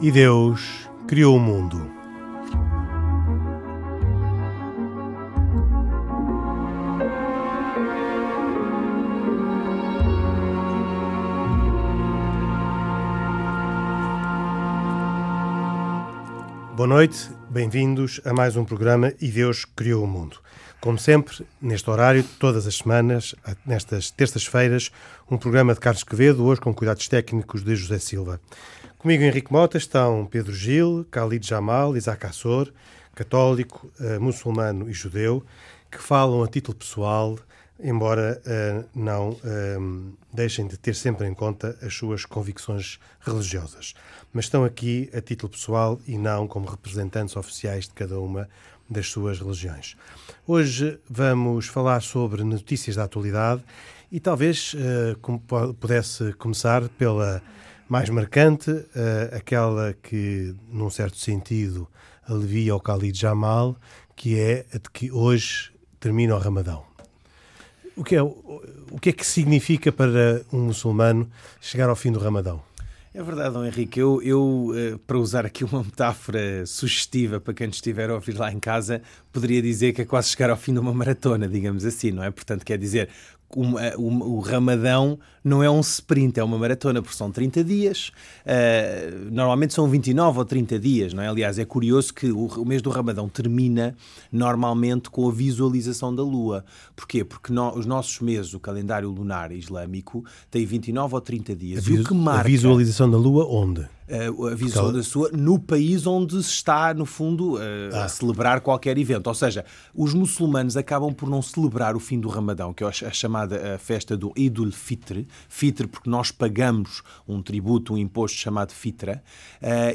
E Deus criou o mundo. Boa noite, bem-vindos a mais um programa E Deus Criou o Mundo. Como sempre, neste horário, todas as semanas, nestas terças-feiras, um programa de Carlos Quevedo, hoje com cuidados técnicos de José Silva. Comigo, Henrique Mota, estão Pedro Gil, Khalid Jamal, Isaac Assor, católico, uh, muçulmano e judeu, que falam a título pessoal, embora uh, não uh, deixem de ter sempre em conta as suas convicções religiosas. Mas estão aqui a título pessoal e não como representantes oficiais de cada uma das suas religiões. Hoje vamos falar sobre notícias da atualidade e talvez uh, pudesse começar pela mais marcante, uh, aquela que, num certo sentido, alivia o Khalid Jamal, que é a de que hoje termina o Ramadão. O que é, o que, é que significa para um muçulmano chegar ao fim do Ramadão? É verdade, Dom Henrique. Eu, eu, eh, para usar aqui uma metáfora sugestiva para quem estiver a ouvir lá em casa, poderia dizer que é quase chegar ao fim de uma maratona, digamos assim, não é? Portanto, quer dizer, o, o, Ramadão não é um sprint, é uma maratona, porque são 30 dias. Uh, normalmente são 29 ou 30 dias, não é? Aliás, é curioso que o, o, mês do Ramadão termina normalmente com a visualização da Lua. Porquê? Porque no, os nossos meses, o calendário lunar islâmico, tem 29 ou 30 dias. A, e o que marca, a visualização da Lua onde? A visão da sua no país onde se está, no fundo, a, ah. celebrar qualquer evento. Ou seja, os muçulmanos acabam por não celebrar o fim do Ramadão, que é a chamada a festa do Idul Fitr, Fitr porque nós pagamos um tributo, um imposto chamado Fitra,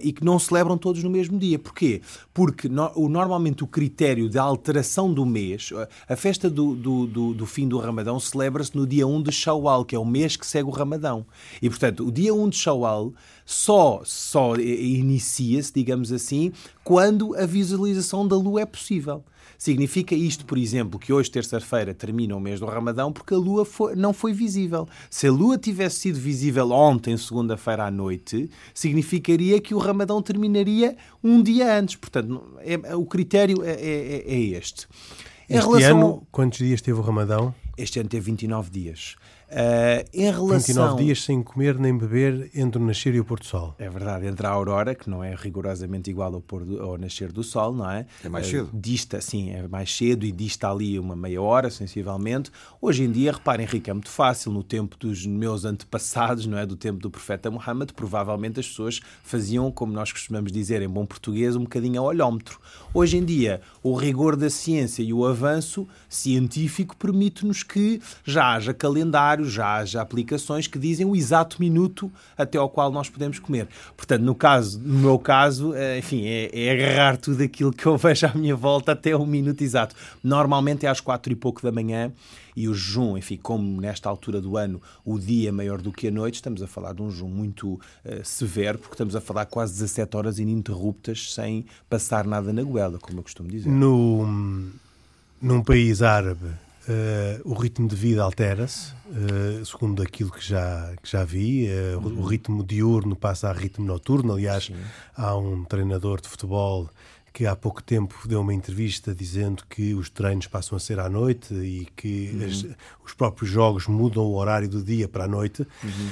e que não celebram todos no mesmo dia. Porquê? Porque normalmente o critério de alteração do mês, a festa do, do, do, do fim do Ramadão celebra-se no dia 1 de Shawwal, que é o mês que segue o Ramadão. E, portanto, o dia 1 de Shawwal só, só inicia-se, digamos assim, quando a visualização da lua é possível. Significa isto, por exemplo, que hoje, terça-feira, termina o mês do Ramadão porque a Lua foi, não foi visível. Se a Lua tivesse sido visível ontem, segunda-feira à noite, significaria que o Ramadão terminaria um dia antes. Portanto, é, o critério é, é, é este. Em este relação... ano, quantos dias teve o Ramadão? Este ano teve 29 dias. Uh, em relação... 29 dias sem comer nem beber entre o nascer e o pôr do sol. É verdade, entre a aurora, que não é rigorosamente igual ao, pôr do, ao nascer do sol, não é? É mais cedo. Uh, dista, sim, é mais cedo e dista ali uma meia hora, sensivelmente. Hoje em dia, reparem, Henrique, é muito fácil. No tempo dos meus antepassados, não é? Do tempo do profeta Muhammad, provavelmente as pessoas faziam, como nós costumamos dizer em bom português, um bocadinho a olhómetro. Hoje em dia, o rigor da ciência e o avanço científico permite-nos que já haja calendário já haja aplicações que dizem o exato minuto até ao qual nós podemos comer. Portanto, no, caso, no meu caso, eh, enfim, é, é agarrar tudo aquilo que eu vejo à minha volta até o minuto exato. Normalmente é às quatro e pouco da manhã e o jejum, enfim, como nesta altura do ano o dia é maior do que a noite, estamos a falar de um jejum muito uh, severo, porque estamos a falar quase 17 horas ininterruptas sem passar nada na goela, como eu costumo dizer. No, num país árabe Uh, o ritmo de vida altera-se, uh, segundo aquilo que já, que já vi. Uh, uhum. O ritmo diurno passa a ritmo noturno. Aliás, Sim. há um treinador de futebol que há pouco tempo deu uma entrevista dizendo que os treinos passam a ser à noite e que uhum. as, os próprios jogos mudam o horário do dia para a noite. Uhum.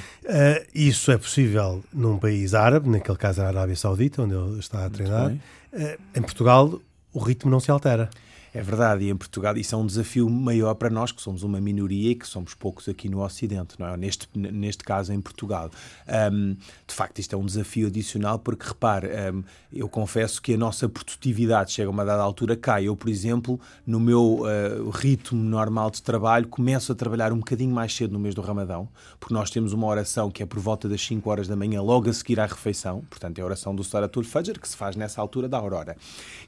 isso é possível num país árabe, naquele caso a Arábia Saudita, onde ele está a treinar. em Portugal, o ritmo não se altera. É verdade, e em Portugal isso é um desafio maior para nós, que somos uma minoria e que somos poucos aqui no Ocidente, não é? Neste, neste caso em Portugal. Um, de facto, isto é um desafio adicional, porque repare, um, eu confesso que a nossa produtividade chega a uma dada altura, cai. Eu, por exemplo, no meu uh, ritmo normal de trabalho, começo a trabalhar um bocadinho mais cedo no mês do Ramadão, porque nós temos uma oração que é por volta das 5 horas da manhã, logo a seguir à refeição, portanto, é a oração do Saratul Fajr, que se faz nessa altura da aurora.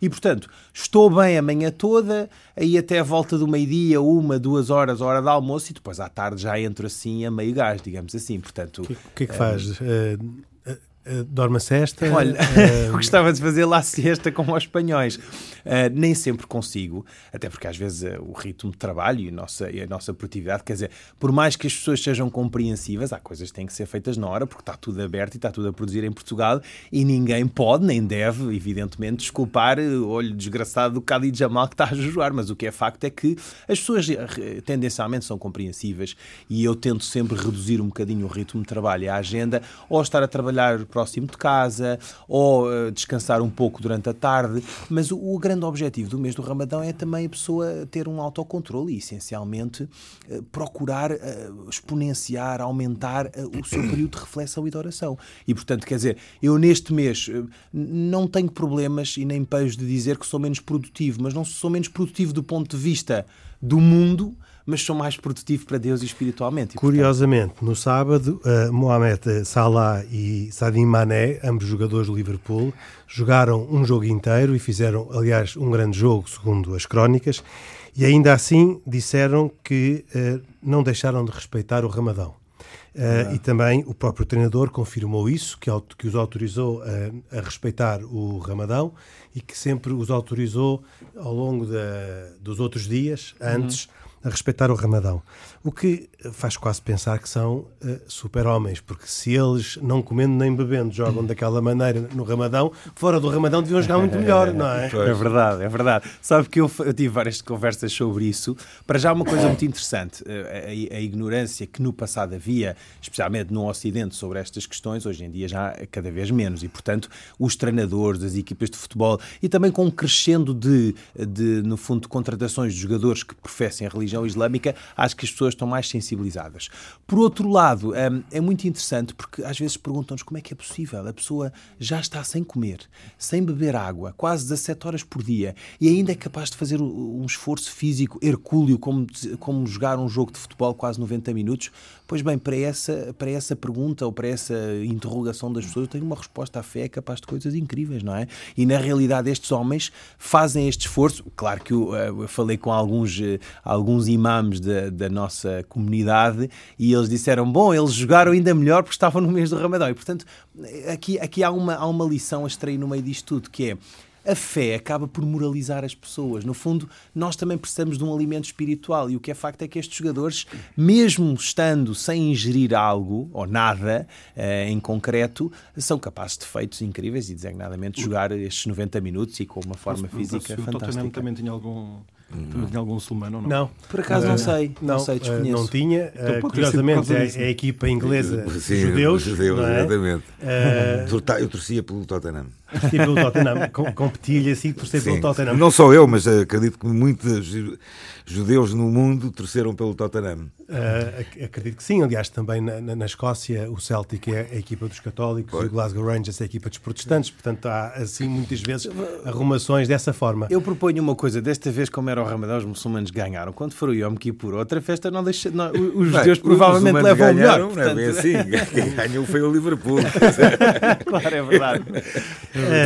E, portanto, estou bem a manhã toda toda, aí até a volta do meio-dia, uma, duas horas, hora de almoço, e depois à tarde já entro assim a meio gás, digamos assim. Portanto, o que, que, é que faz? Uh, Uh, dorme a cesta? Olha, uh... gostava de fazer lá siesta como os espanhóis. Uh, nem sempre consigo, até porque às vezes o ritmo de trabalho e a, nossa, e a nossa produtividade, quer dizer, por mais que as pessoas sejam compreensivas, há coisas que têm que ser feitas na hora, porque está tudo aberto e está tudo a produzir em Portugal e ninguém pode, nem deve, evidentemente, desculpar o olho desgraçado do Khalid Jamal que está a jejuar, mas o que é facto é que as pessoas eh, tendencialmente são compreensivas e eu tento sempre reduzir um bocadinho o ritmo de trabalho e a agenda, ou estar a trabalhar próximo de casa, ou uh, descansar um pouco durante a tarde, mas o, o grande objetivo do mês do Ramadão é também a pessoa ter um autocontrole e, essencialmente, eh, procurar eh, exponenciar, aumentar o seu período de reflexão e de oração. E, portanto, quer dizer, eu neste mês não tenho problemas e nem pejo de dizer que sou menos produtivo, mas não sou menos produtivo do ponto de vista do mundo, mas sou mais produtivo para Deus e espiritualmente. E, Curiosamente, portanto... no sábado, uh, Mohamed Salah e Sadio Mané, ambos jogadores do Liverpool, jogaram um jogo inteiro e fizeram, aliás, um grande jogo, segundo as crónicas, e ainda assim disseram que uh, não deixaram de respeitar o Ramadão. Uh, e também o próprio treinador confirmou isso, que, que os autorizou a, a, respeitar o Ramadão e que sempre os autorizou ao longo da, dos outros dias, antes, uhum a respeitar o Ramadão. O que faz quase pensar que são uh, super-homens, porque se eles, não comendo nem bebendo, jogam daquela maneira no Ramadão, fora do Ramadão deviam jogar muito melhor, não é? É verdade, é verdade. Sabe que eu, eu tive várias conversas sobre isso. Para já, uma coisa muito interessante: eh, a, a, a, ignorância que no passado havia, especialmente no Ocidente, sobre estas questões, hoje em dia já é cada vez menos. E, portanto, os treinadores, as equipas de futebol e também com um crescendo de, de no fundo, contratações de jogadores que professem a religião islâmica, acho que as pessoas estão mais sensibilizadas. Por outro lado, hum, é muito interessante porque às vezes perguntam-nos como é que é possível. A pessoa já está sem comer, sem beber água, quase 17 horas por dia e ainda é capaz de fazer um esforço físico hercúleo, como, como jogar um jogo de futebol quase 90 minutos. Pois bem, para essa, para essa pergunta ou para essa interrogação das pessoas, eu tenho uma resposta. A fé é capaz de coisas incríveis, não é? E na realidade, estes homens fazem este esforço. Claro que eu, eh, eu falei com alguns, eh, alguns imãs da, da nossa comunidade e eles disseram: bom, eles jogaram ainda melhor porque estavam no mês do Ramadão. E portanto, aqui, aqui há, uma, há uma lição a extrair no meio disto tudo que é a fé acaba por moralizar as pessoas. No fundo, nós também precisamos de um alimento espiritual e o que é facto é que estes jogadores, mesmo estando sem ingerir algo ou nada eh, em concreto, são capazes de feitos incríveis e designadamente jogar estes 90 minutos e com uma forma física fantástica. O Tottenham também tinha algum não. Tinha algum muçulmano ou não? Não. Por acaso não sei. Não, não sei, desconheço. Não tinha. Então, curiosamente, é, é, a equipa inglesa Sim, judeus. judeus é? exatamente. Uh... Eu torcia pelo Tottenham. Torcia pelo Tottenham. Competia-lhe assim por ser pelo Tottenham. Não só eu, mas acredito que muitos judeus no mundo torceram pelo Tottenham. Uh, acredito que sim. Aliás, também na, na, na, Escócia o Celtic é a equipa dos católicos e o Glasgow Rangers é a equipa dos protestantes. Portanto, há assim muitas vezes arrumações dessa forma. Eu proponho uma coisa. Desta vez, como era o Ramadão, os muçulmanos ganharam. Quando for o Yom Kippur, outra festa, não deixa, não, os Bem, judeus provavelmente levam o melhor. Portanto... Não é bem assim. Quem ganhou foi o Liverpool. claro, é verdade.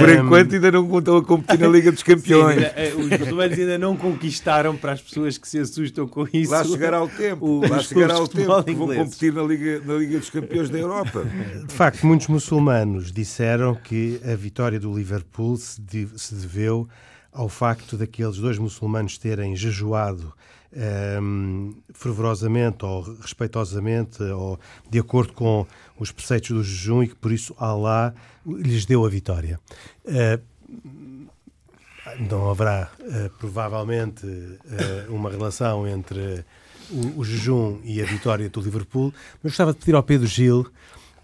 Por enquanto ainda não estão a competir na Liga dos Campeões. Sim, eh, os muçulmanos ainda não conquistaram para as pessoas que se assustam com isso. Lá chegará o tempo. O, lá chegará o tempo que vão competir na Liga, na Liga dos Campeões da Europa. De facto, muitos muçulmanos disseram que a vitória do Liverpool se, se deveu ao facto daqueles dois muçulmanos terem jejuado um, ehm, fervorosamente ou respeitosamente ou de acordo com os preceitos do jejum e que por isso Allah lhes deu a vitória. Uh, não haverá uh, provavelmente uh, uma relação entre o, o, jejum e a vitória do Liverpool, mas gostava de pedir ao Pedro Gil,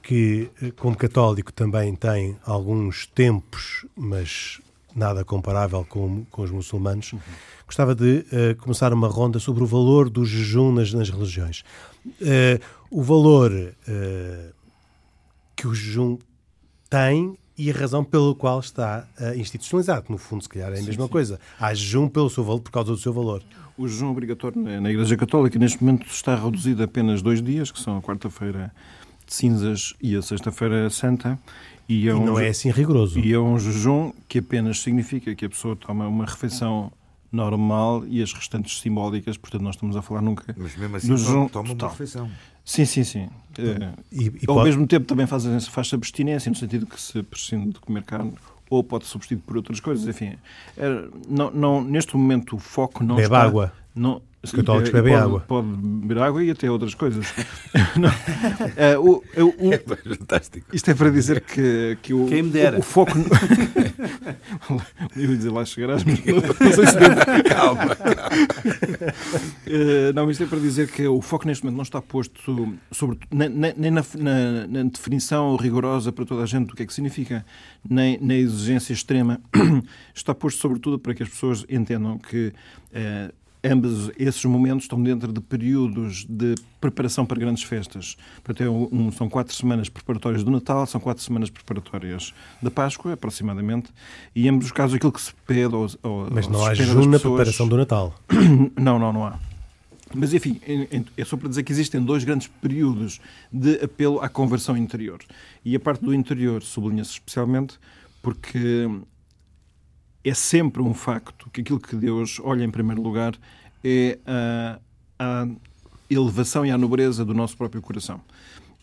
que como católico também tem alguns tempos, mas nada comparável com, com os muçulmanos, uhum. gostava de uh, começar uma ronda sobre o valor do jejum nas, nas religiões. Uh, o valor uh, que o jejum tem e a razão pela qual está institucionalizado. No fundo, se calhar é a sim, mesma sim. coisa. Há jejum pelo seu valor, por causa do seu valor. O jejum obrigatório na Igreja Católica neste momento está reduzido a apenas dois dias, que são a quarta-feira cinzas e a sexta-feira santa. E, é e um, não é assim rigoroso. E é um jejum que apenas significa que a pessoa toma uma refeição normal e as restantes simbólicas, portanto nós estamos a falar nunca Mas mesmo assim do toma, jejum toma uma total. refeição. Sim, sim, sim. Eh, E, e Ao pode- mesmo tempo também faz, faz abstinência, no sentido que se prescinde de comer carne ou pode substituir por outras coisas. Enfim, é, não, não, neste momento o foco não Bebe está... água. Não, Os católicos e bebem pode, água. Pode beber água e até outras coisas. Não. Eh, o- o- o- É fantástico. isto é para dizer que, que o, Quem me dera. o, o foco... Eu ia dizer lá chegarás, mas não, não sei se devo. Calma. Eh, não, isto é para dizer que o foco neste momento não está posto sobre, nem, nem- na, na- na definição rigorosa para toda a gente do que é que significa, nem na exigência extrema. Está posto sobretudo para que as pessoas entendam que eh, ambos esses momentos estão dentro de períodos de preparação para grandes festas. Portanto, é um- são quatro semanas preparatórias do Natal, são quatro semanas preparatórias da Páscoa, aproximadamente, e em ambos os casos aquilo que se pede ou, ou- Mas não há jejum das na preparação do Natal. não, não, não há. Mas, enfim, é só para dizer que existem dois grandes períodos de apelo à conversão interior. E a parte do interior sublinha-se especialmente porque é sempre um facto que aquilo que Deus olha em primeiro lugar é a, a elevação e a nobreza do nosso próprio coração.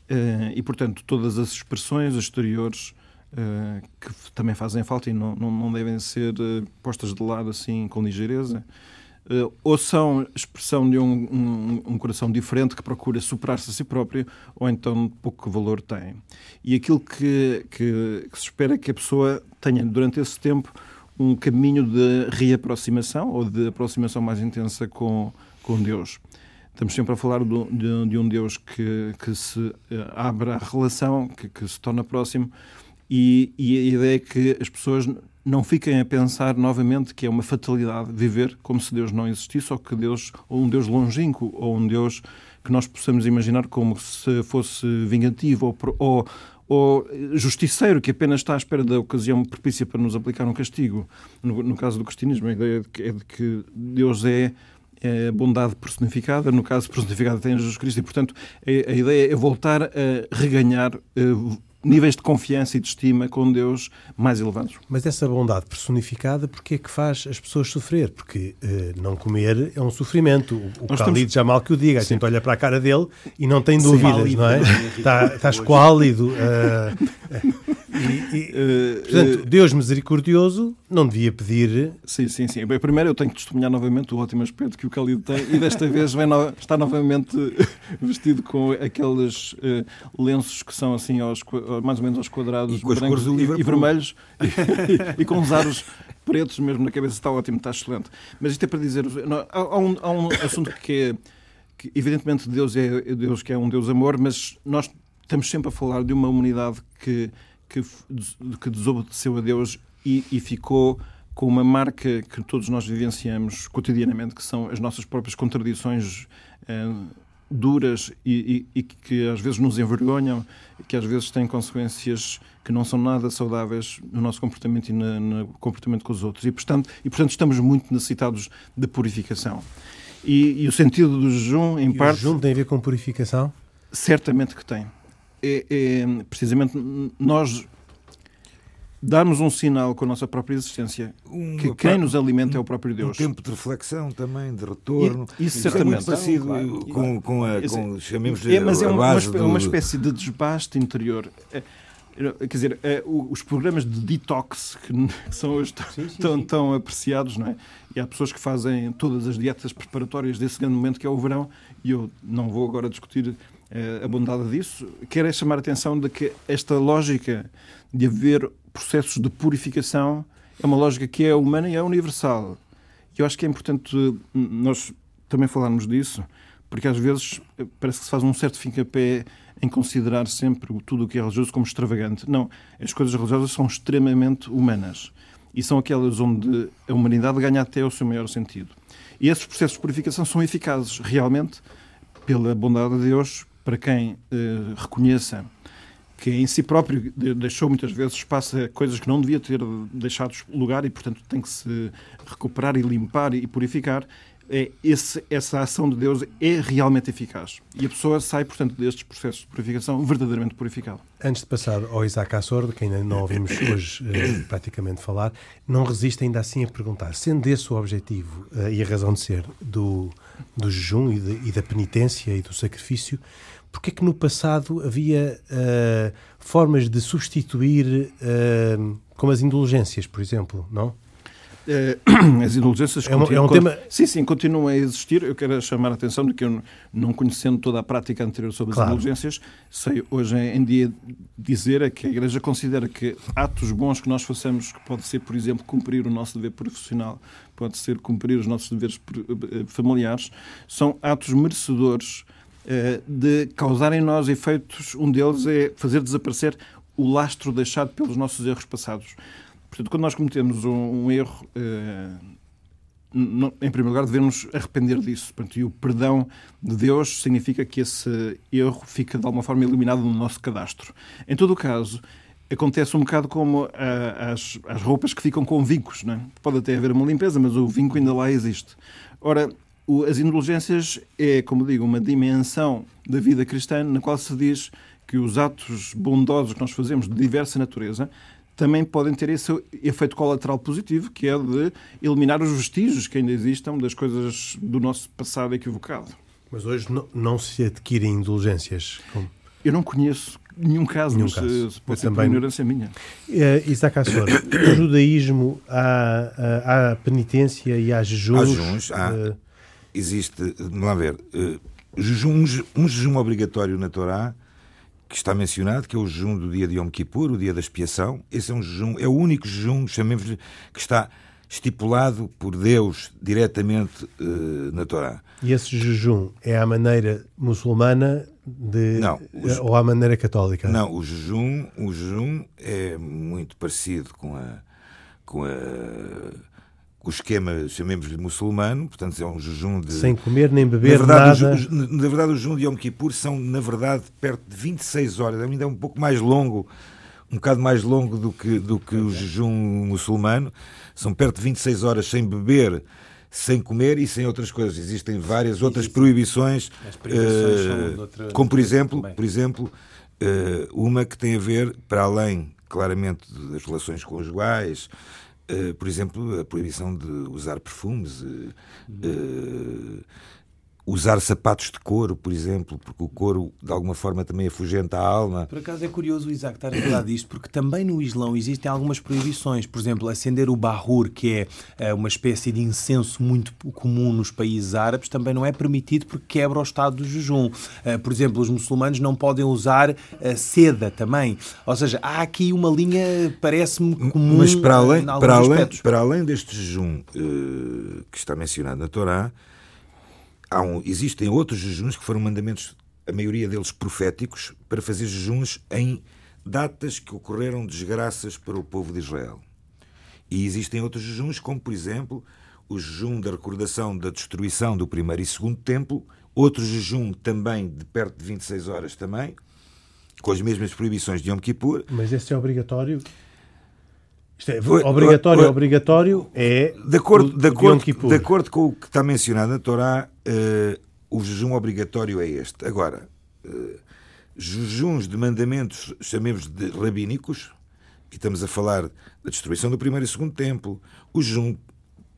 Eh, E, portanto, todas as expressões exteriores eh, que também fazem falta e não, não, não devem ser eh, postas de lado assim com ligeireza, ou são expressão de um, um, um coração diferente que procura superar-se a si próprio, ou então pouco valor tem. E aquilo que, que, que se espera é que a pessoa tenha durante esse tempo um caminho de reaproximação ou de aproximação mais intensa com, com Deus. Estamos sempre a falar do- de, de um Deus que, que se eh, abre à relação, que, que se torna próximo, e, e a ideia é que as pessoas não fiquem a pensar novamente que é uma fatalidade viver como se Deus não existisse, ou que Deus, ou um Deus longínquo, ou um Deus que nós possamos imaginar como se fosse vingativo ou, ou, ou justiceiro, que apenas está à espera da ocasião propícia para nos aplicar um castigo. No, no caso do cristianismo, a ideia é de que, é de que Deus é é bondade personificada, no caso personificada tem Jesus Cristo, e portanto a, a ideia é voltar a reganhar eh, níveis de confiança e de estima com Deus mais elevados. Mas essa bondade personificada, porque é que faz as pessoas sofrer? Porque eh, não comer é um sofrimento. O, o Nós Khalid estamos- já mal que o diga, a gente olha para a cara dele e não tem Sim. dúvidas, Pálido não é? Está, está esquálido. eh, e, e, Eh, portanto, Deus misericordioso não devia pedir. Sim, sim, sim. Bem, primeiro eu tenho que testemunhar novamente o ótimo aspecto que o Khalid tem e desta vez vem no- está novamente vestido com aqueles eh, lenços que são assim aos, mais ou menos aos quadrados E com as brancos cores do e, e vermelhos e, e com os aros pretos mesmo na cabeça. Está ótimo, está excelente. Mas isto é para dizer... não, há, há um, há um assunto que é... Que, evidentemente Deus é Deus que é um Deus amor, mas nós estamos sempre a falar de uma humanidade que, que, que desobedeceu a Deus e, e ficou com uma marca que todos nós vivenciamos cotidianamente, que são as nossas próprias contradições eh, duras e, e- e que às vezes nos envergonham que às vezes têm consequências que não são nada saudáveis no nosso comportamento e na- no comportamento com os outros. E portanto, e, portanto estamos muito necessitados de purificação. E, e o sentido do jejum, em E o parte, jejum tem a ver com purificação? Certamente que tem. É, é, precisamente nós darmos um sinal com a nossa própria existência Um- que quem nos alimenta é o próprio Um Deus. tempo de reflexão também, de retorno. E- isso é certamente. muito parecido Claro. com, com a, com, chamemos-lhe É, mas é a uma, uma base espé- do- uma espécie de desbaste interior. É, Quer dizer, é, os programas de detox que são hoje tão, tão, tão apreciados, não é? E há pessoas que fazem todas as dietas preparatórias desse grande momento que é o verão, e eu não vou agora discutir a bondade disso. Quero é chamar a atenção de que esta lógica de haver processos de purificação é uma lógica que é humana e é universal. E eu acho que é importante eh, nós também falarmos disso, porque às vezes eh, parece que se faz um certo fim-capé em considerar sempre tudo o que é religioso como extravagante. Não, as coisas religiosas são extremamente humanas e são aquelas onde a humanidade ganha até o seu maior sentido. E esses processos de purificação são eficazes, realmente, pela bondade de Deus, para quem eh, reconheça que em si próprio de- deixou muitas vezes espaço a coisas que não devia ter deixado lugar e, portanto, tem que se recuperar e limpar e purificar. É, esse, essa ação de Deus é realmente eficaz. E a pessoa sai, portanto, destes processos de purificação verdadeiramente purificada. Antes de passar ao Isaac Assor, de quem ainda não ouvimos hoje eh, praticamente falar, não resiste ainda assim a perguntar, sendo esse o objetivo eh, e a razão de ser do, do jejum e, de, e da penitência e do sacrifício, porque é que no passado havia uh, formas de substituir, como as indulgências, por exemplo, não? Eh, as indulgências é um, continuam, é um tema... sim, sim, continuam a existir. Eu quero chamar a atenção de que eu, não conhecendo toda a prática anterior sobre claro. as indulgências, sei hoje em dia dizer é que a Igreja considera que atos bons que nós façamos, que pode ser, por exemplo, cumprir o nosso dever profissional, pode ser cumprir os nossos deveres familiares, são atos merecedores eh, de causar em nós efeitos. Um deles é fazer desaparecer o lastro deixado pelos nossos erros passados. Portanto, quando nós cometemos um, um erro, eh, em primeiro lugar, devemos arrepender disso. Portanto, e o perdão de Deus significa que esse erro fica, de alguma forma, eliminado no nosso cadastro. Em todo o caso, acontece um bocado como ah, as, as roupas que ficam com vincos. É? Pode até haver uma limpeza, mas o vinco ainda lá existe. Ora, as indulgências é, como digo, uma dimensão da vida cristã na qual se diz que os atos bondosos que nós fazemos de diversa natureza também podem ter esse efeito colateral positivo, que é de eliminar os vestígios que ainda existam das coisas do nosso passado equivocado. Mas hoje não, não se adquirem indulgências? Como... Eu não conheço nenhum caso, nenhum mas caso. Eh, pode ser também... ignorância minha. Uh, Isaac Assor, no judaísmo há, há, há penitência e há jejuns? Há jejuns, há... Uh existe, vamos lá ver, uh, jejum, um jejum obrigatório na Torá, que está mencionado, que é o jejum do dia de Yom Kippur, o dia da expiação. Esse é um jejum, é o único jejum, chamemos que está estipulado por Deus diretamente uh, na Torá. E esse jejum é à maneira muçulmana de, não, o, ou à maneira católica? Não, o jejum, o jejum é muito parecido com a, com a o esquema, chamemos-lhe muçulmano, portanto é um jejum de... Sem comer nem beber na verdade, nada. O, na verdade, o jejum de Yom Kippur são, na verdade, perto de 26 horas, ainda é um pouco mais longo, um bocado mais longo do que, do que o jejum muçulmano, são perto de 26 horas sem beber, sem comer e sem outras coisas. Existem várias outras proibições, uh, como por exemplo, por exemplo uh, uma que tem a ver, para além, claramente, das relações conjugais, Uh, por exemplo, a proibição de usar perfumes, uh, uh, usar sapatos de couro, por exemplo, porque o couro de alguma forma também afugenta a alma. Por acaso é curioso o Isaac estar a falar disto, porque também no Islão existem algumas proibições. Por exemplo, acender o bahur, que é eh, uma espécie de incenso muito comum nos países árabes, também não é permitido porque quebra o estado do jejum. Eh, por exemplo, os muçulmanos não podem usar eh, seda também. Ou seja, há aqui uma linha, parece-me comum. Mas para além, para além, para além deste jejum que está mencionado na Torá, um, existem outros jejuns que foram mandamentos, a maioria deles proféticos, para fazer jejuns em datas que ocorreram desgraças para o povo de Israel. E existem outros jejuns, como por exemplo o jejum da recordação da destruição do primeiro e segundo templo, outro jejum também de perto de 26 horas também, com as mesmas proibições de Yom Kippur. Mas esse é obrigatório? Isto é, obrigatório, obrigatório é de acordo, de, acordo, de acordo com o que está mencionado na Torá, uh, o jejum obrigatório é este. Agora, uh, jejuns de mandamentos, chamemos de rabínicos, que estamos a falar da destruição do primeiro e segundo templo, o jejum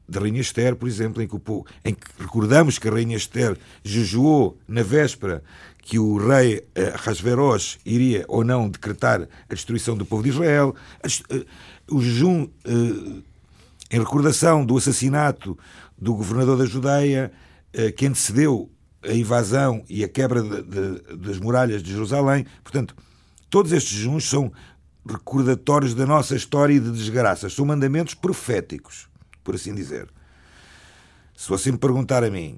da Rainha Esther, por exemplo, em que, o, em que recordamos que a Rainha Esther jejuou na véspera que o rei Rasveros iria ou não decretar a destruição do povo de Israel. Uh, o jejum eh, em recordação do assassinato do governador da Judeia, eh, que antecedeu a invasão e a quebra de, de, das muralhas de Jerusalém. Portanto, todos estes jejuns são recordatórios da nossa história e de desgraças. São mandamentos proféticos, por assim dizer. Se você me perguntar a mim,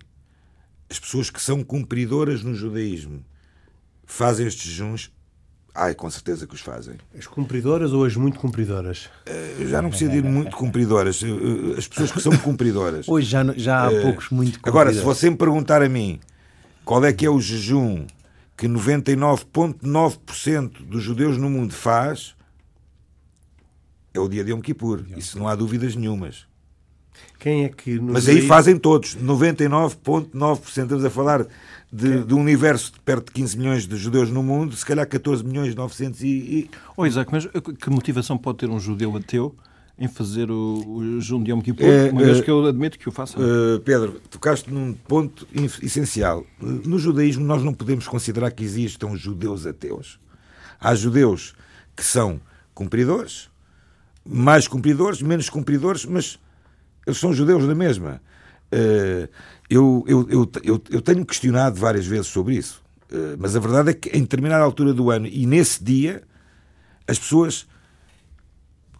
as pessoas que são cumpridoras no judaísmo fazem estes jejuns, Ai, com certeza que os fazem. As cumpridoras ou as muito cumpridoras? Uh, já não precisa de ir muito cumpridoras. Uh, as pessoas que são cumpridoras. Hoje já, já há uh, poucos muito cumpridoras. Agora, se você me perguntar a mim qual é que é o jejum que 99,9% dos judeus no mundo faz, é o dia de Yom Kippur. Isso não há dúvidas nenhumas. Quem é que Mas aí fazem todos, 99,9%. Estamos a falar de, de, um universo de perto de 15 milhões de judeus no mundo, se calhar 14 milhões 900 e... e... Oh, Isaac, mas que motivação pode ter um judeu ateu em fazer o, o Jum de Yom Kippur, é, uma vez é, que eu admito que o faça? Uh, Pedro, tocaste num ponto essencial. No judaísmo nós não podemos considerar que existam judeus ateus. Há judeus que são cumpridores, mais cumpridores, menos cumpridores, mas eles são judeus da mesma. Eu, eu, eu, eu, eu tenho questionado várias vezes sobre isso, uh, mas a verdade é que em determinada altura do ano e nesse dia, as pessoas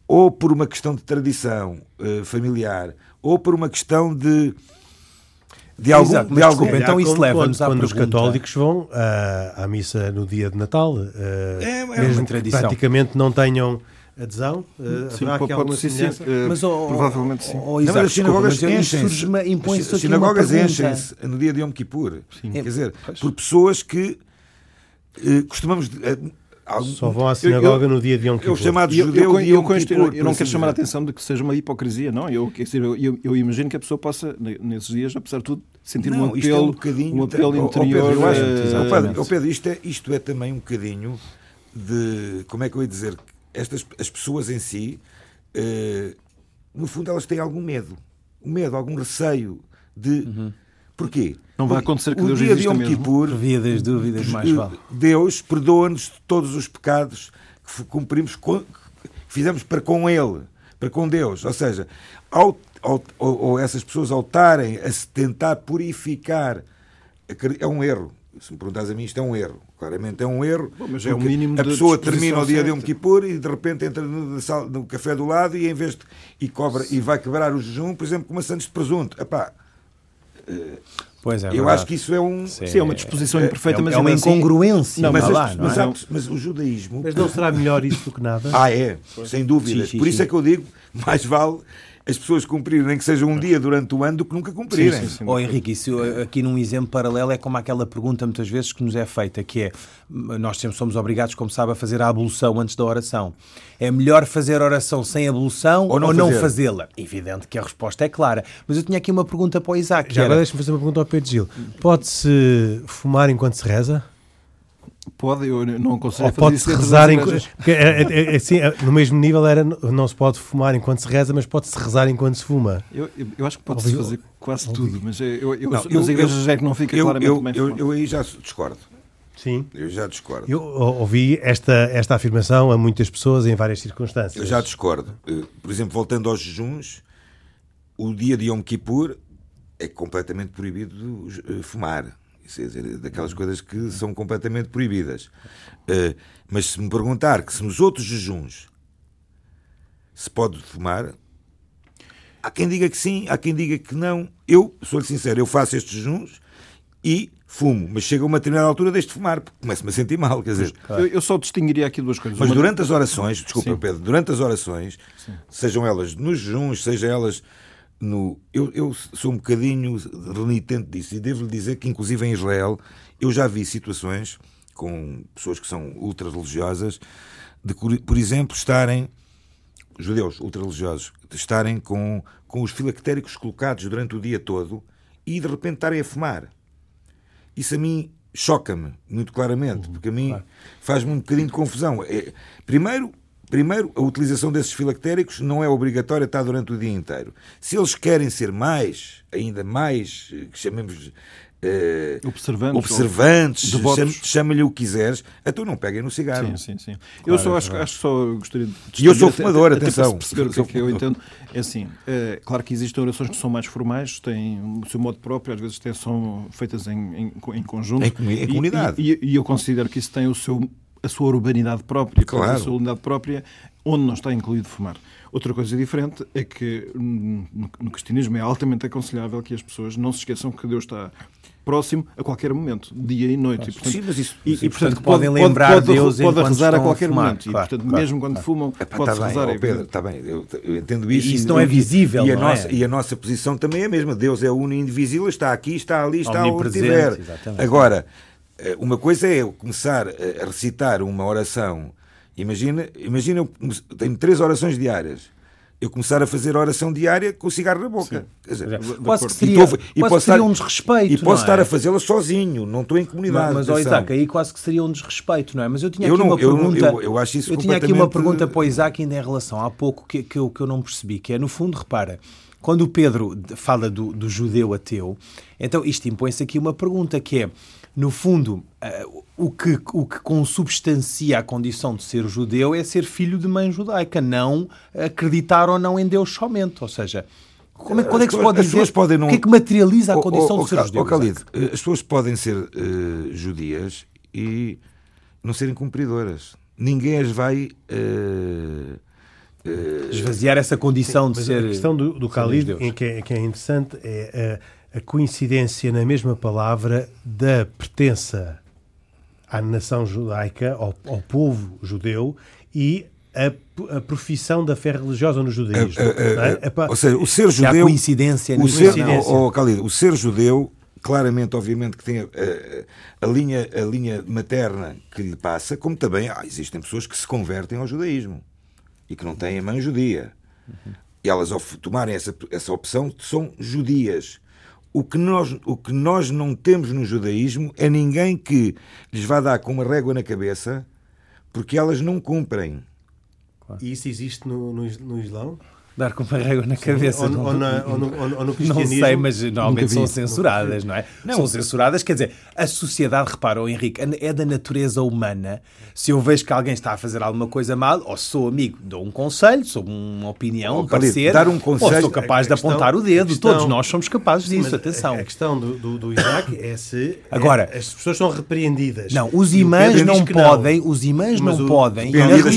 ou por uma questão de tradição uh, familiar, ou por uma questão de de algum, Exato, de algum... Desculpa, então isso leva-nos Quando os católicos vão uh, à missa no dia de Natal, uh, é, é mesmo uma tradição. praticamente não tenham adesão? Uh, sim, haverá aqui alguma sim, sim, mas, oh, Provavelmente sim. Oh, oh, não, mas as sinagogas enchem-se. As sinagogas enchem-se no dia de Yom Kippur. Sim. Quer dizer, por pessoas que uh, costumamos... Uh, Algum... Só vão à sinagoga eu, eu, no dia de Yom Kippur. Eu chamado judeu eu, eu, eu, Kippur, eu não quero chamar a atenção de que seja uma hipocrisia, não. Eu, dizer, eu, eu, imagino que a pessoa possa, nesses dias, apesar de tudo, sentir não, um apelo, é um, bocadinho, um apelo interior. Pedro, acho, uh, oh, Pedro, isto, é, isto é também um bocadinho de, como é que eu ia dizer, estas, as pessoas em si, uh, no fundo, elas têm algum medo. Um medo, algum receio de... Uhum Porquê? Não vai acontecer que o Deus dia de Yom Kippur, Via das dúvidas, mais vale. Deus perdoa-nos de todos os pecados que cumprimos, que fizemos para com Ele, para com Deus. Ou seja, ao, ao, ou essas pessoas ao estarem a se tentar purificar, é um erro. Se me perguntas a mim, isto é um erro. Claramente é um erro. Bom, mas é o mínimo a pessoa termina o dia certa. de Yom Kippur e de repente entra no, no, café do lado e em vez de, e cobra e vai quebrar o jejum, por exemplo, com maçãs de presunto. Epá, Pois é, eu verdade. acho que isso é um. Sim, é uma disposição é, imperfeita, mas é uma assim- incongruência. Não, mas, lá, mas, é? mas, o judaísmo. Mas não será melhor isso do que nada? Ah, é, sem dúvida. Sim, sim, Por isso é que eu digo, mais vale as pessoas cumprirem, nem que seja um dia durante o ano, do que nunca cumprirem. Sim, sim, sim. Oh, Henrique, isso aqui num exemplo paralelo é como aquela pergunta muitas vezes que nos é feita, que é, nós sempre somos obrigados, como sabe, a fazer a ablução antes da oração. É melhor fazer a oração sem ablução ou não, não fazê-la? Evidente que a resposta é clara. Mas eu tinha aqui uma pergunta para o Isaac. Já agora deixa-me fazer uma pergunta ao Pedro Gil. Pode-se fumar enquanto se reza? Pode, eu não aconselho pode-se rezar enquanto. É, é, é, assim, no mesmo nível era não se pode fumar enquanto se reza, mas pode-se rezar enquanto se fuma. Eu, eu, eu acho que pode-se fazer quase tudo, mas eu, eu, não, nas igrejas é que não fica claramente eu, eu, eu aí já discordo. Sim. Eu já discordo. Eu ouvi esta, esta afirmação a muitas pessoas em várias circunstâncias. Eu já discordo. Eh, por exemplo, voltando aos jejuns, o dia de Yom Kippur é completamente proibido eh, fumar dizer, daquelas coisas que são completamente proibidas. Uh, mas se me perguntar que se nos outros jejuns se pode fumar, há quem diga que sim, há quem diga que não. Eu, sou-lhe sincero, eu faço estes jejuns e fumo, mas chega a uma determinada altura deixo de fumar, porque começo-me a sentir mal, quer dizer... Eu, eu, só distinguiria aqui duas coisas. Mas uma... durante as orações, desculpa Sim. Pedro, durante as orações, Sim. sejam elas nos jejuns, sejam elas no. Eu, eu sou um bocadinho renitente disso e devo-lhe dizer que, inclusive em Israel, eu já vi situações com pessoas que são ultra-religiosas, de, por exemplo, estarem, judeus ultra-religiosos, estarem com, com os filactéricos colocados durante o dia todo e de repente estarem a fumar. Isso a mim choca-me muito claramente, porque a mim faz-me um bocadinho de confusão. É, primeiro, Primeiro, a utilização desses filactéricos não é obrigatória estar durante o dia inteiro. Se eles querem ser mais, ainda mais, eh, que chamemos Uh, observantes, observantes chama-lhe o que quiseres, então não peguem no cigarro. Sim, sim, sim. Claro, eu só é acho, acho só gostaria de. E eu sou fumador, até, atenção. Até perceber o que é que eu entendo. É assim, é, claro que existem orações que são mais formais, têm o seu modo próprio, às vezes até são feitas em, em, em conjunto. Em, em comunidade. E, e, e, eu considero que isso tem o seu a sua urbanidade própria, claro. a sua unidade própria, onde não está incluído fumar. Outra coisa diferente é que no cristianismo é altamente aconselhável que as pessoas não se esqueçam que Deus está próximo a qualquer momento, dia e noite. E, portanto, Sim, mas isso, e, e, portanto, podem pode, lembrar pode, Deus pode, pode rezar a qualquer fumar, momento. Claro, e, portanto, claro, mesmo quando claro. fumam, pode-se tá rezar. Bem, oh, Pedro, está bem, eu, eu, entendo isso. E isso não é visível, e a, nossa, é? e a nossa posição também é a mesma. Deus é o único indivisível, está aqui, está ali, está onde estiver. Agora, uma coisa é eu começar a recitar uma oração Imagina, imagina eu tenho três orações diárias. eu começar a fazer oração diária com o cigarro na boca. Dizer, quase que seria, e, tô, e posso seria um desrespeito. E posso é? estar a fazê-la sozinho, não estou em comunidade. Mas, mas Isaac, aí quase que seria um desrespeito, não é? Mas eu tinha aqui não, uma eu, pergunta. Eu, eu, acho isso eu tinha aqui uma pergunta para o Isaac ainda em relação há pouco que, que, eu, que eu não percebi, que é no fundo, repara, quando o Pedro fala do, do judeu ateu, então isto impõe-se aqui uma pergunta que é, no fundo, uh, o, que, o que consubstancia a condição de ser judeu é ser filho de mãe judaica, não acreditar ou não em Deus somente. Ou seja, como é, quando é que se pode as dizer podem não... o que é que materializa a condição oh, oh, de ser judeu? Oh, Khalid, eh, as pessoas podem ser uh, judias e não serem cumpridoras. Ninguém as vai... Uh, esvaziar essa condição Sim, de ser. A questão do, do Khalid, em que, é, que é interessante, é a, a, coincidência na mesma palavra da pertença à nação judaica, ao, ao povo judeu e a, a, profissão da fé religiosa no judaísmo. É, é, ou seja, o ser judeu. Há coincidência o ser, coincidência. Oh, oh, Khalid, o ser judeu, claramente, obviamente, que tem a, a, linha, a linha materna que lhe passa, como também ah, existem pessoas que se convertem ao judaísmo e que não têm a mãe judia. Uhum. E elas, ao tomarem essa, essa opção, são judias. O que, nós, o que nós não temos no judaísmo é ninguém que lhes vá dar com uma régua na cabeça porque elas não cumprem. Claro. E isso existe no, no, no Islão? Dar com uma régua na cabeça. Ou, ou, na, ou, no, ou, no, cristianismo. Não sei, mas normalmente são censuradas, não é? Não. São censuradas, quer dizer, a sociedade, repara, oh, Henrique, é da natureza humana. Se eu vejo que alguém está a fazer alguma coisa mal, ou sou amigo, dou um conselho, sou uma opinião, um parecer, dar um conselho, ou sou capaz de apontar o dedo. Questão, Todos nós somos capazes disso, atenção. A, questão do, do, do Isaac é se Agora, é, as pessoas são repreendidas. Não, os imãs não podem, não. os imãs não podem.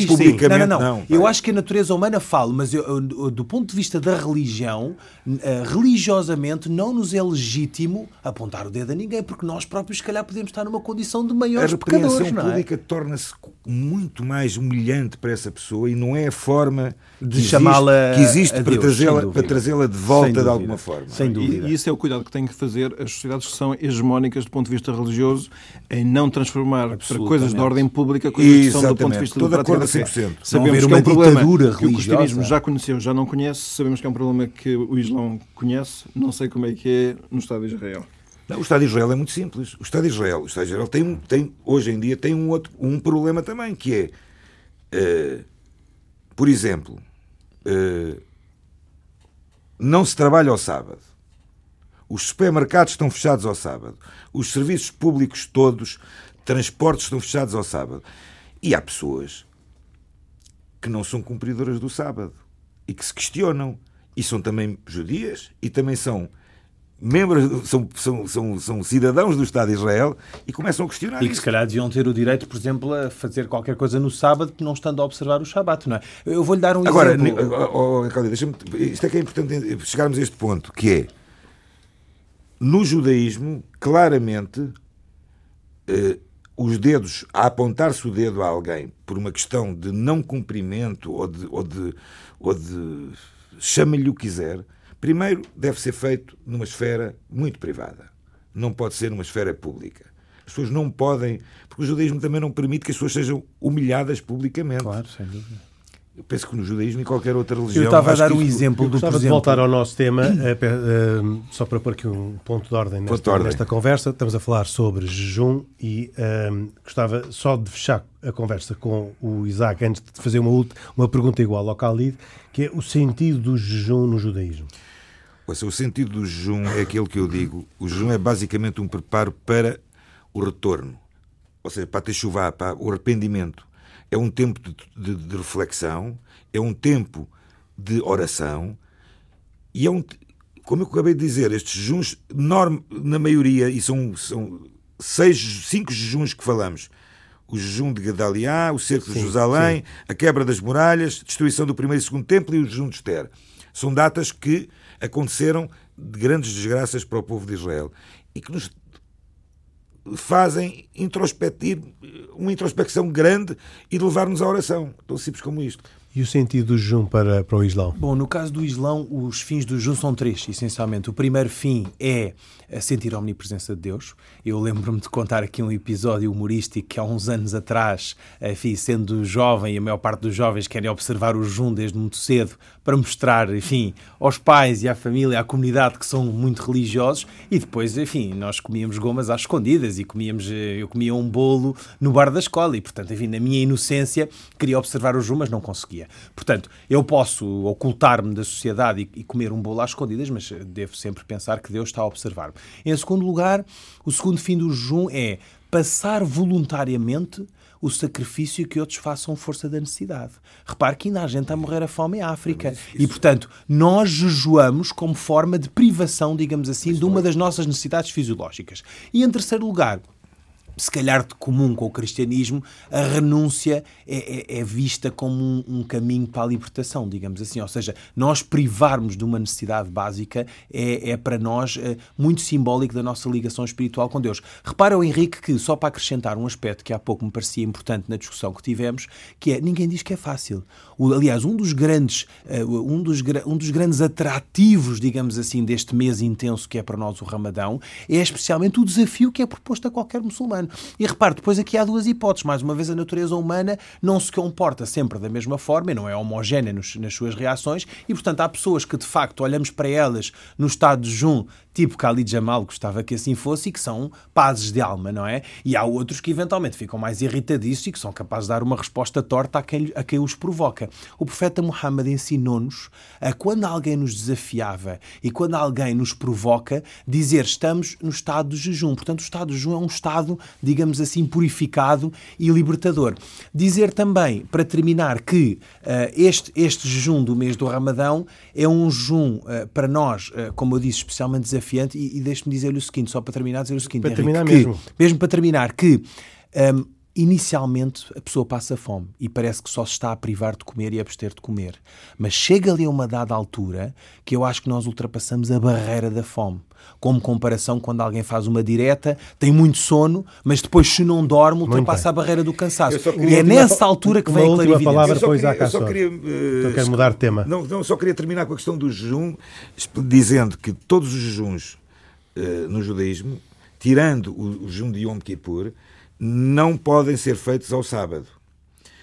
Publicamente, não, não, não, não. Eu acho que a natureza humana fala, mas eu, do ponto de vista da religião, uh, religiosamente não nos é legítimo apontar o dedo a ninguém, porque nós próprios, se calhar, podemos estar numa condição de maiores pecadores. A repreensão pública é? torna-se muito mais humilhante para essa pessoa e não é a forma de chamá-la que existe para trazê-la para trazê-la de volta de alguma forma. Sem dúvida. E, isso é o cuidado que têm que fazer as sociedades que são hegemónicas do ponto de vista religioso em não transformar para coisas de ordem pública coisas que são do ponto de vista Estou de acordo a 100%. Sabemos que é um problema que o cristianismo já conheceu, já não conhece, sabemos que é um problema que o Islão conhece, não sei como é que é no Estado de Israel. Não, o Estado de Israel é muito simples. O Estado de Israel, o Estado de Israel tem, tem hoje em dia tem um outro um problema também que é, uh, por exemplo, uh, não se trabalha ao sábado. Os supermercados estão fechados ao sábado. Os serviços públicos todos, transportes estão fechados ao sábado. E há pessoas que não são cumpridoras do sábado e que se questionam. E são também judias e também são membros, são, são, são, são, cidadãos do Estado de Israel e começam a questionar. E que isso. se calhar deviam ter o direito, por exemplo, a fazer qualquer coisa no sábado, não estando a observar o Shabat, não é? Eu vou-lhe dar um Agora, exemplo. Agora, oh, oh, isto é que é importante chegarmos a este ponto, que é no judaísmo, claramente, eh, os dedos, a apontar-se o dedo a alguém por uma questão de não cumprimento ou de, ou de, ou de chame-lhe o que quiser, Primeiro, deve ser feito numa esfera muito privada. Não pode ser numa esfera pública. As pessoas não podem. Porque o judaísmo também não permite que as pessoas sejam humilhadas publicamente. Claro, sem dúvida. Eu penso que no judaísmo e qualquer outra religião. Eu estava a dar um exemplo eu do exemplo... de voltar ao nosso tema, uh, uh, só para pôr aqui um ponto de ordem nesta, de ordem. nesta conversa. Estamos a falar sobre jejum e uh, gostava só de fechar a conversa com o Isaac antes de fazer uma, uma pergunta igual ao Khalid, que é o sentido do jejum no judaísmo. O sentido do jejum é aquele que eu digo. O jejum é basicamente um preparo para o retorno. Ou seja, para a techuvá, para o arrependimento. É um tempo de, de, de, reflexão, é um tempo de oração e é um, como eu acabei de dizer, estes jejuns, norm, na maioria, e são, são seis, cinco jejuns que falamos. O jejum de Gadaliá, o cerco sim, de Jerusalém, sim. a quebra das muralhas, a destruição do primeiro e segundo templo e o jejum de Esther. São datas que aconteceram de grandes desgraças para o povo de Israel e que nos fazem introspectir, uma introspecção grande e de levar-nos à oração. Tão simples como isto. E o sentido do jejum para, para o Islão? Bom, no caso do Islão, os fins do jejum são três, essencialmente. O primeiro fim é sentir a omnipresença de Deus. Eu lembro-me de contar aqui um episódio humorístico que há uns anos atrás, enfim, sendo jovem, e a maior parte dos jovens querem observar o jejum desde muito cedo para mostrar, enfim, aos pais e à família, à comunidade que são muito religiosos, e depois, enfim, nós comíamos gomas às escondidas e comíamos, eh, eu comia um bolo no bar da escola e, portanto, enfim, na minha inocência queria observar o jejum, mas não conseguia. Portanto, eu posso ocultar-me da sociedade e, comer um bolo às escondidas, mas devo sempre pensar que Deus está a observar-me. Em segundo lugar, o segundo fim do jejum é passar voluntariamente o sacrifício que outros façam força da necessidade. Repare que ainda há gente a morrer a fome em África. E, portanto, nós jejuamos como forma de privação, digamos assim, de uma das nossas necessidades fisiológicas. E, em terceiro lugar, se calhar de comum com o cristianismo, a renúncia é, é, é vista como um, um, caminho para a libertação, digamos assim. Ou seja, nós privarmos de uma necessidade básica é, é para nós é, muito simbólico da nossa ligação espiritual com Deus. Repara, o Henrique, que só para acrescentar um aspecto que há pouco me parecia importante na discussão que tivemos, que é ninguém diz que é fácil. O, aliás, um dos grandes, uh, um, dos, um dos grandes atrativos, digamos assim, deste mês intenso que é para nós o Ramadão, é especialmente o desafio que é proposto a qualquer muçulmano. E repare, depois aqui há duas hipóteses. Mais uma vez, a natureza humana não se comporta sempre da mesma forma e não é homogénea nos, nas suas reações, e portanto há pessoas que de facto olhamos para elas no estado de jejum tipo Khalid Jamal gostava que assim fosse e que são pazes de alma, não é? E há outros que eventualmente ficam mais irritadíssimos e que são capazes de dar uma resposta torta a quem, a quem os provoca. O profeta Muhammad ensinou-nos a quando alguém nos desafiava e quando alguém nos provoca, dizer estamos no estado de jejum. Portanto, o estado de jejum é um estado, digamos assim, purificado e libertador. Dizer também, para terminar, que uh, este, este jejum do mês do Ramadão é um jejum uh, para nós, uh, como eu disse, especialmente desafiador desafiante e, e deixe-me dizer-lhe o seguinte, só para terminar, dizer o seguinte, para Henrique, terminar que, mesmo. mesmo para terminar, que um, inicialmente a pessoa passa fome e parece que só se está a privar de comer e a abster de comer. Mas chega ali a uma dada altura que eu acho que nós ultrapassamos a barreira da fome. Como comparação, quando alguém faz uma direta, tem muito sono, mas depois, se não dorme, ultrapassa a barreira do cansaço. E é nessa altura que vem a última palavra depois à Eu só queria, uh, quero mudar de tema. Não, não, só queria terminar com a questão do jejum, dizendo que todos os jejuns uh, no judaísmo, tirando o, o jejum de Yom Kippur, não podem ser feitos ao sábado.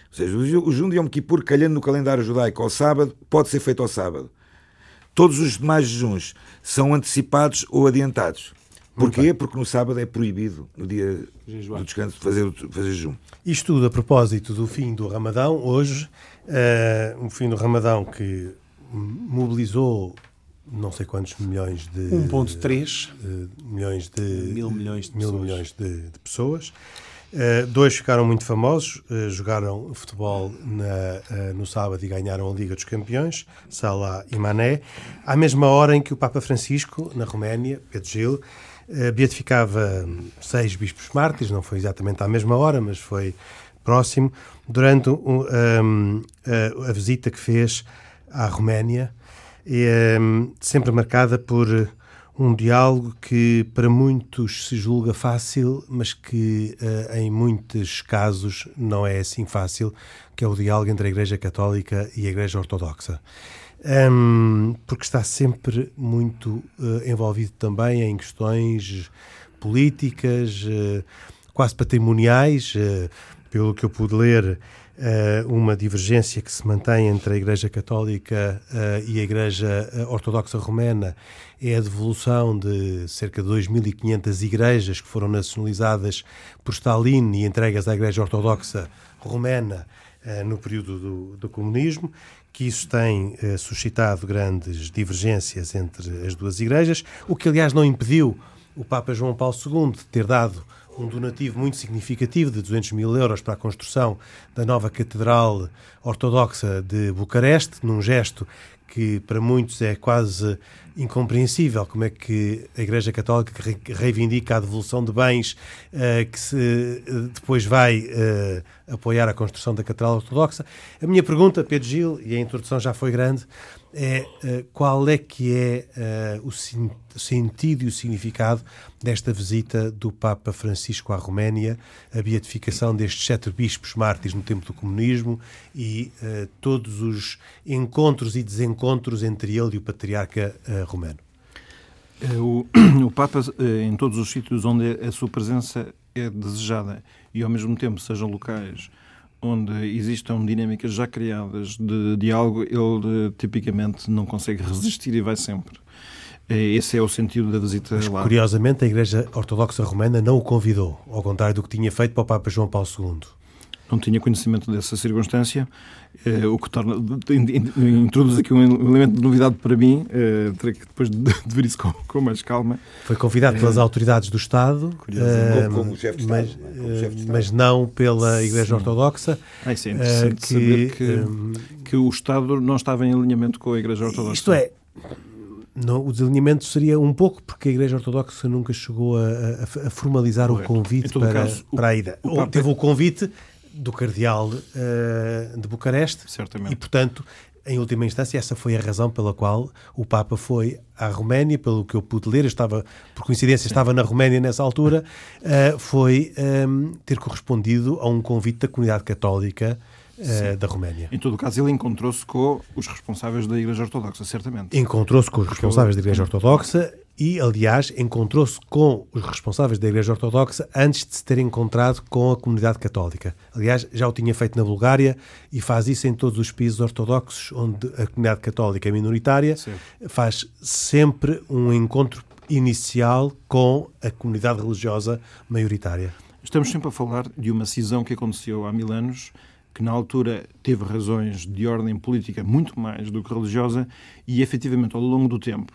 Ou seja, o jejum de Yom Kippur, calhando no calendário judaico ao sábado, pode ser feito ao sábado. Todos os demais jejuns são antecipados ou adiantados. Porquê? Porque no sábado é proibido, no dia do descanso, fazer, fazer jejum. Isto tudo a propósito do fim do Ramadão, hoje, uh, um fim do Ramadão que mobilizou não sei quantos milhões de 1.3 uh, milhões de mil milhões de mil pessoas. milhões de, de pessoas. Uh, dois ficaram muito famosos, uh, jogaram futebol na, no sábado e ganharam a Liga dos Campeões, Salah e Mané, à mesma hora em que o Papa Francisco, na Roménia, Pedro Gil, beatificava seis bispos mártires, não foi exatamente à mesma hora, mas foi próximo, durante um, um, a visita que fez à Roménia, é sempre marcada por um diálogo que para muitos se julga fácil, mas que uh, em muitos casos não é assim fácil, que é o diálogo entre a Igreja Católica e a Igreja Ortodoxa. Um, porque está sempre muito uh, envolvido também em questões políticas, quase patrimoniais, pelo que eu pude ler, uh, uma divergência que se mantém entre a Igreja Católica uh, e a Igreja eh, Ortodoxa Romana é a devolução de cerca de 2.500 igrejas que foram nacionalizadas por Stalin e entregues à Igreja Ortodoxa Romana no período do, do, comunismo, que isso tem suscitado grandes divergências entre as duas igrejas, o que aliás não impediu o Papa João Paulo II de ter dado um donativo muito significativo de 200 mil euros para a construção da nova Catedral Ortodoxa de Bucareste, num gesto que para muitos é quase incompreensível como é que a Igreja Católica reivindica a devolução de bens uh, que se, uh, depois vai uh, apoiar a construção da Catedral Ortodoxa. A minha pergunta, Pedro Gil, e a introdução já foi grande, é qual é que é o sentido e o significado desta visita do Papa Francisco à Roménia, a beatificação destes sete bispos mártires no tempo do comunismo e todos os encontros e desencontros entre ele e o Patriarca romano. É, o, o Papa, é, em todos os sítios onde a sua presença é desejada e, ao mesmo tempo, sejam locais onde existam dinâmicas já criadas de diálogo, ele tipicamente não consegue resistir e vai sempre. Esse é o sentido da visita Mas, lá. Curiosamente, a Igreja Ortodoxa Romana não o convidou, ao contrário do que tinha feito para o Papa João Paulo II não tinha conhecimento dessa circunstância, eh, o que torna, introduz aqui um elemento de novidade para mim, eh, terei que depois de, de ver isso com, com, mais calma. Foi convidado pelas eh, autoridades do Estado, eh, como, como chefe de mas, Estado, é? chefe de Estado. mas não pela Igreja sim. Ortodoxa. Ah, isso é interessante que, saber que, que o Estado não estava em alinhamento com a Igreja Ortodoxa. Isto é, não, o desalinhamento seria um pouco porque a Igreja Ortodoxa nunca chegou a, a, a formalizar Correto. o convite para, caso, para a ida. O, Ou teve o convite do Cardeal uh, de Bucareste. Certamente. E, portanto, em última instância, essa foi a razão pela qual o Papa foi à Roménia, pelo que eu pude ler, eu estava, por coincidência, estava na Roménia nessa altura, uh, foi um, eh, ter correspondido a um convite da comunidade católica da Roménia. Em todo o caso, ele encontrou-se com os responsáveis da Igreja Ortodoxa, certamente. Encontrou-se com os responsáveis da Igreja Ortodoxa e, aliás, encontrou-se com os responsáveis da Igreja Ortodoxa antes de se ter encontrado com a comunidade católica. Aliás, já o tinha feito na Bulgária e faz isso em todos os países ortodoxos onde a comunidade católica é minoritária. Sim. Faz sempre um encontro inicial com a comunidade religiosa maioritária. Estamos sempre a falar de uma cisão que aconteceu há mil anos, que na altura teve razões de ordem política muito mais do que religiosa e, efetivamente, ao longo do tempo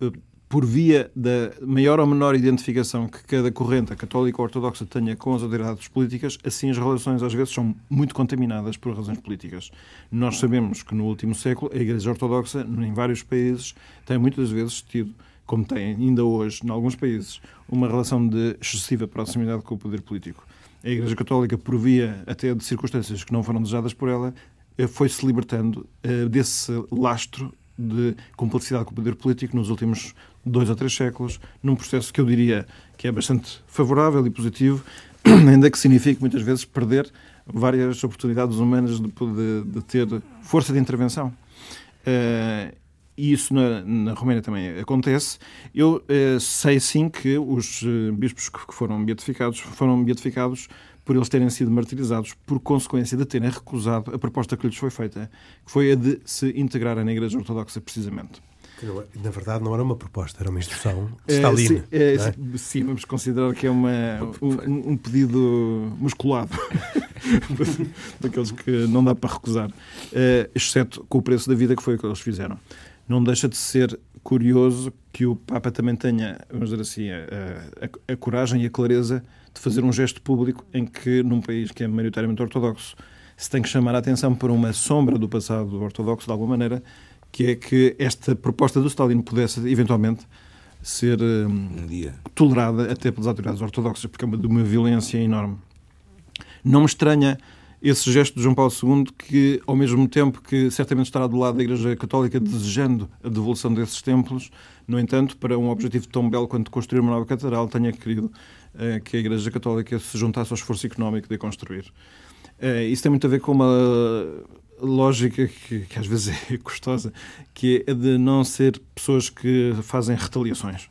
eh, por via da maior ou menor identificação que cada corrente, católica ou ortodoxa, tenha com as autoridades políticas, assim as relações às vezes são muito contaminadas por razões políticas. Nós sabemos que no último século a Igreja Ortodoxa, em vários países, tem muitas vezes tido, como tem ainda hoje, em alguns países, uma relação de excessiva proximidade com o poder político. A Igreja Católica, por via até de circunstâncias que não foram desejadas por ela, eh, foi-se libertando eh, desse lastro de cumplicidade com o poder político nos últimos dois ou três séculos, num processo que eu diria que é bastante favorável e positivo, ainda que signifique muitas vezes perder várias oportunidades humanas de, de, de ter força de intervenção. Uh, e isso na, na Roménia também acontece. Eu uh, sei sim que os uh, bispos que foram beatificados foram beatificados por eles terem sido martirizados por consequência de terem recusado a proposta que lhes foi feita, que foi a de se integrarem na Igreja Ortodoxa, precisamente. Na verdade, não era uma proposta, era uma instrução de é, Stalin. Sim, é, é? sim, vamos considerar que é uma, um, um pedido musculado, daqueles que não dá para recusar, uh, exceto com o preço da vida que foi o que eles fizeram. Não deixa de ser curioso que o Papa também tenha, vamos dizer assim, a, a, a coragem e a clareza de fazer um gesto público em que, num país que é maioritariamente ortodoxo, se tem que chamar a atenção para uma sombra do passado ortodoxo, de alguma maneira, que é que esta proposta do Stalin pudesse eventualmente ser um, um tolerada até pelas autoridades ortodoxas, porque é uma, de uma violência enorme. Não me estranha esse gesto de João Paulo II, que, ao mesmo tempo que certamente estará do lado da Igreja Católica desejando a devolução desses templos, no entanto, para um objetivo tão belo quanto construir uma nova catedral, tenha querido uh, que a Igreja Católica se juntasse ao esforço económico de construir. Uh, isso tem muito a ver com uma lógica que, que, às vezes é custosa, que é a de não ser pessoas que fazem retaliações.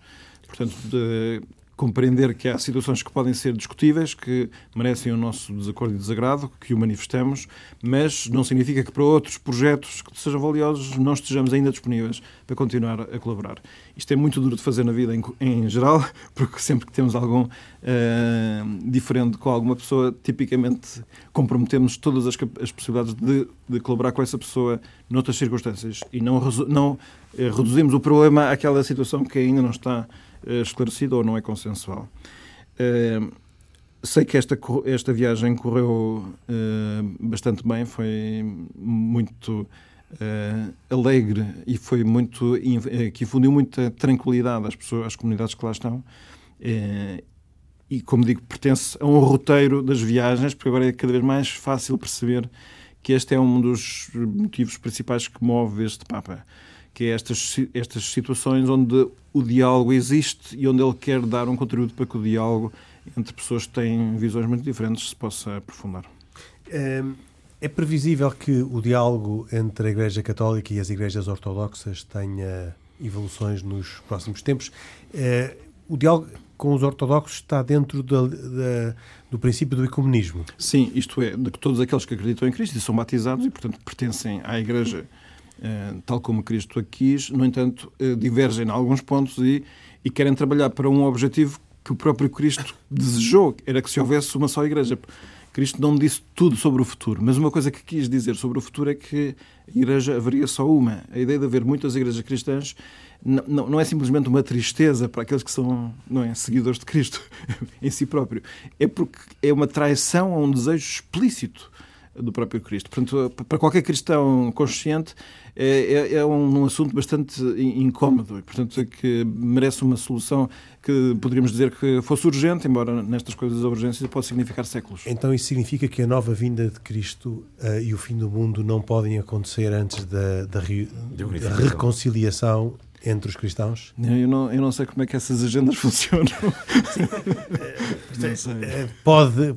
Portanto, de compreender que há situações que podem ser discutíveis, que merecem o nosso desacordo e desagrado, que o manifestemos, mas não significa que para outros projetos que sejam valiosos não estejamos ainda disponíveis para continuar a colaborar. Isto é muito duro de fazer na vida em, em geral, porque sempre que temos algum uh, diferente com alguma pessoa, tipicamente comprometemos todas as, as possibilidades de, de, colaborar com essa pessoa noutras circunstâncias e não, não uh, reduzimos o problema àquela situação que ainda não está esclarecido ou não é consensual. Eh, sei que esta, esta viagem correu eh, bastante bem, foi muito uh, alegre e foi muito que infundiu muita tranquilidade às pessoas, às comunidades que lá estão. Uh, e, como digo, pertence a um roteiro das viagens, porque agora é cada vez mais fácil perceber que este é um dos motivos principais que move este Papa, que é estas, estas situações onde o diálogo existe e onde ele quer dar um contributo para que o diálogo entre pessoas que têm visões muito diferentes se possa aprofundar. É, é previsível que o diálogo entre a Igreja Católica e as igrejas ortodoxas tenha evoluções nos próximos tempos. É, o diálogo com os ortodoxos está dentro da, da, do princípio do ecumenismo. Sim, isto é, de que todos aqueles que acreditam em Cristo e são batizados e, portanto, pertencem à Igreja tal como Cristo a quis, no entanto, eh, divergem em alguns pontos e, e querem trabalhar para um objetivo que o próprio Cristo desejou, era que se houvesse uma só Igreja. Cristo não disse tudo sobre o futuro, mas uma coisa que quis dizer sobre o futuro é que a Igreja haveria só uma. A ideia de haver muitas igrejas cristãs não, não é simplesmente uma tristeza para aqueles que são não é, seguidores de Cristo em si próprio. É porque é uma traição a um desejo explícito do próprio Cristo. Portanto, para qualquer cristão consciente, é, é, é um, um, assunto bastante incómodo e, portanto, é que merece uma solução que poderíamos dizer que fosse urgente, embora nestas coisas a urgência pode significar séculos. Então isso significa que a nova vinda de Cristo uh, e o fim do mundo não podem acontecer antes da, da, da reconciliação entre os cristãos? Eu não, eu não sei como é que essas agendas funcionam. É, pode.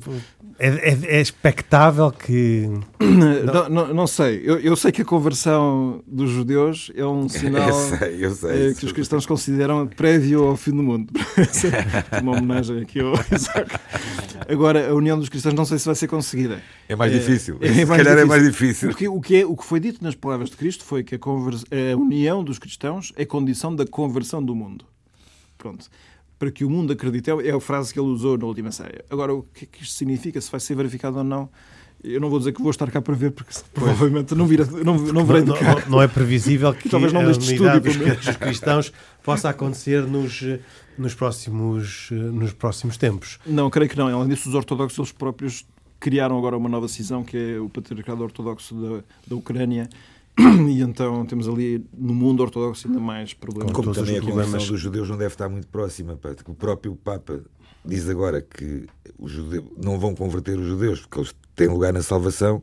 É, é, é, expectável que. Não, não, não sei. Eu, eu, sei que a conversão dos judeus é um sinal eu sei, eu sei, é, que os cristãos consideram prévio ao fim do mundo. Uma homenagem aqui ao Isaac. Agora, a união dos cristãos não sei se vai ser conseguida. É mais difícil. É, se calhar difícil. é mais difícil. Porque o que, é, o que foi dito nas palavras de Cristo foi que a, a união dos cristãos é condição da conversão do mundo. Pronto para que o mundo acredite. É a frase que ele usou na última ceia. Agora, o que é que isto significa? Se vai ser verificado ou não? Eu não vou dizer que vou estar cá para ver, porque provavelmente não, vira, não, não verei de cá. Não, não é previsível que Talvez não a unidade dos, dos cristãos possa acontecer nos, nos, próximos, nos próximos tempos. Não, creio que não. Além disso, os ortodoxos eles próprios criaram agora uma nova cisão, que é o Patriarcado Ortodoxo da, da Ucrânia, e então temos ali no mundo ortodoxo ainda mais problemas. Como, também a conversão dos judeus não deve estar muito próxima, o próprio Papa diz agora que os judeus não vão converter os judeus porque eles têm lugar na salvação.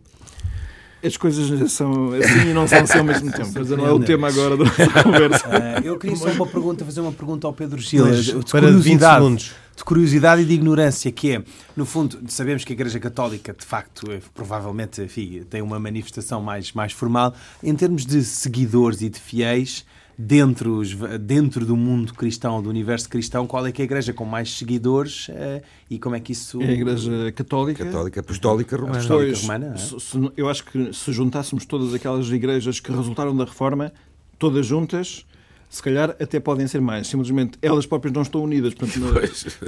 As coisas são assim e não são assim ao mesmo tempo. Mas não é o tema agora da nossa conversa. Uh, eu queria só uma pergunta, fazer uma pergunta ao Pedro Gil. Para 20 segundos de curiosidade e de ignorância, que é, no fundo, sabemos que a Igreja Católica, de facto, é, provavelmente enfim, tem uma manifestação mais, mais formal. Em termos de seguidores e de fiéis, dentro, dentro do mundo cristão, do universo cristão, qual é que é a igreja com mais seguidores uh, e como é que isso... É a igreja católica. Católica, apostólica romana. Apostólica pois, romana é? eu acho que se juntássemos todas aquelas igrejas que resultaram da reforma, todas juntas, se calhar até podem ser mais. Simplesmente elas próprias não estão unidas. Portanto,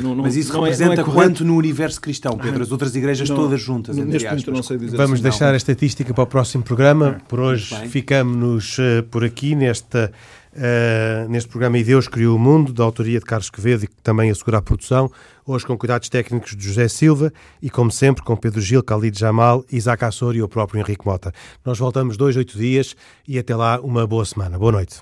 não, não, Mas isso não representa é, é quanto no universo cristão, Pedro? As outras igrejas todas juntas, neste momento não sei dizer Vamos assim, deixar a estatística para o próximo programa. Por hoje ficamos uh, por aqui nesta, uh, neste programa E Deus Criou o Mundo, da autoria de Carlos Quevedo e que também assegura a produção. Hoje com cuidados técnicos de José Silva e, como sempre, com Pedro Gil, Khalid Jamal, Isaac Assor e o próprio Henrique Mota. Nós voltamos dois, oito dias e até lá uma boa semana. Boa noite.